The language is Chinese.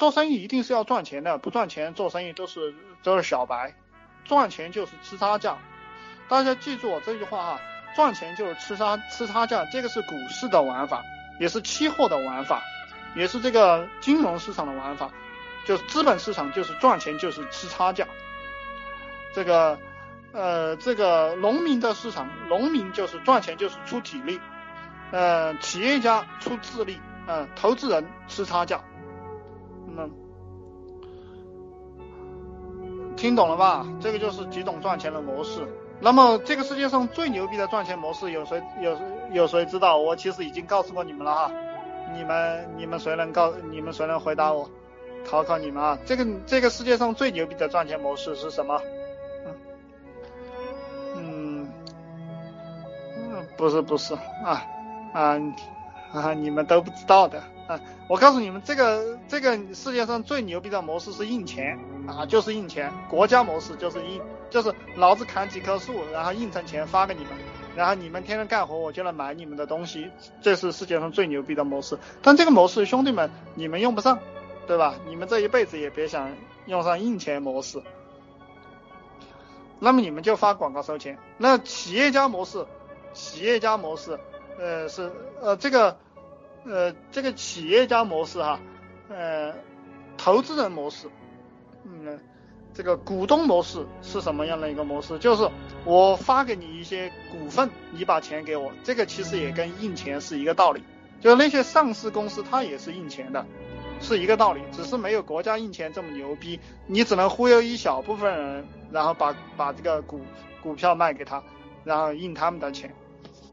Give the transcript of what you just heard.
做生意一定是要赚钱的，不赚钱做生意都是都是小白，赚钱就是吃差价。大家记住我这句话哈，赚钱就是吃差吃差价，这个是股市的玩法，也是期货的玩法，也是这个金融市场的玩法，就是资本市场就是赚钱就是吃差价。这个呃这个农民的市场，农民就是赚钱就是出体力，呃企业家出智力，呃投资人吃差价。嗯，听懂了吧？这个就是几种赚钱的模式。那么这个世界上最牛逼的赚钱模式，有谁有有谁知道？我其实已经告诉过你们了哈。你们你们谁能告？你们谁能回答我？考考你们啊！这个这个世界上最牛逼的赚钱模式是什么？嗯嗯，不是不是啊啊啊！啊你们都不知道的。啊，我告诉你们，这个这个世界上最牛逼的模式是印钱啊，就是印钱，国家模式就是印，就是老子砍几棵树，然后印成钱发给你们，然后你们天天干活，我就能买你们的东西，这是世界上最牛逼的模式。但这个模式，兄弟们，你们用不上，对吧？你们这一辈子也别想用上印钱模式。那么你们就发广告收钱。那企业家模式，企业家模式，呃，是呃这个。呃，这个企业家模式哈，呃，投资人模式，嗯，这个股东模式是什么样的一个模式？就是我发给你一些股份，你把钱给我，这个其实也跟印钱是一个道理。就是那些上市公司，它也是印钱的，是一个道理，只是没有国家印钱这么牛逼。你只能忽悠一小部分人，然后把把这个股股票卖给他，然后印他们的钱。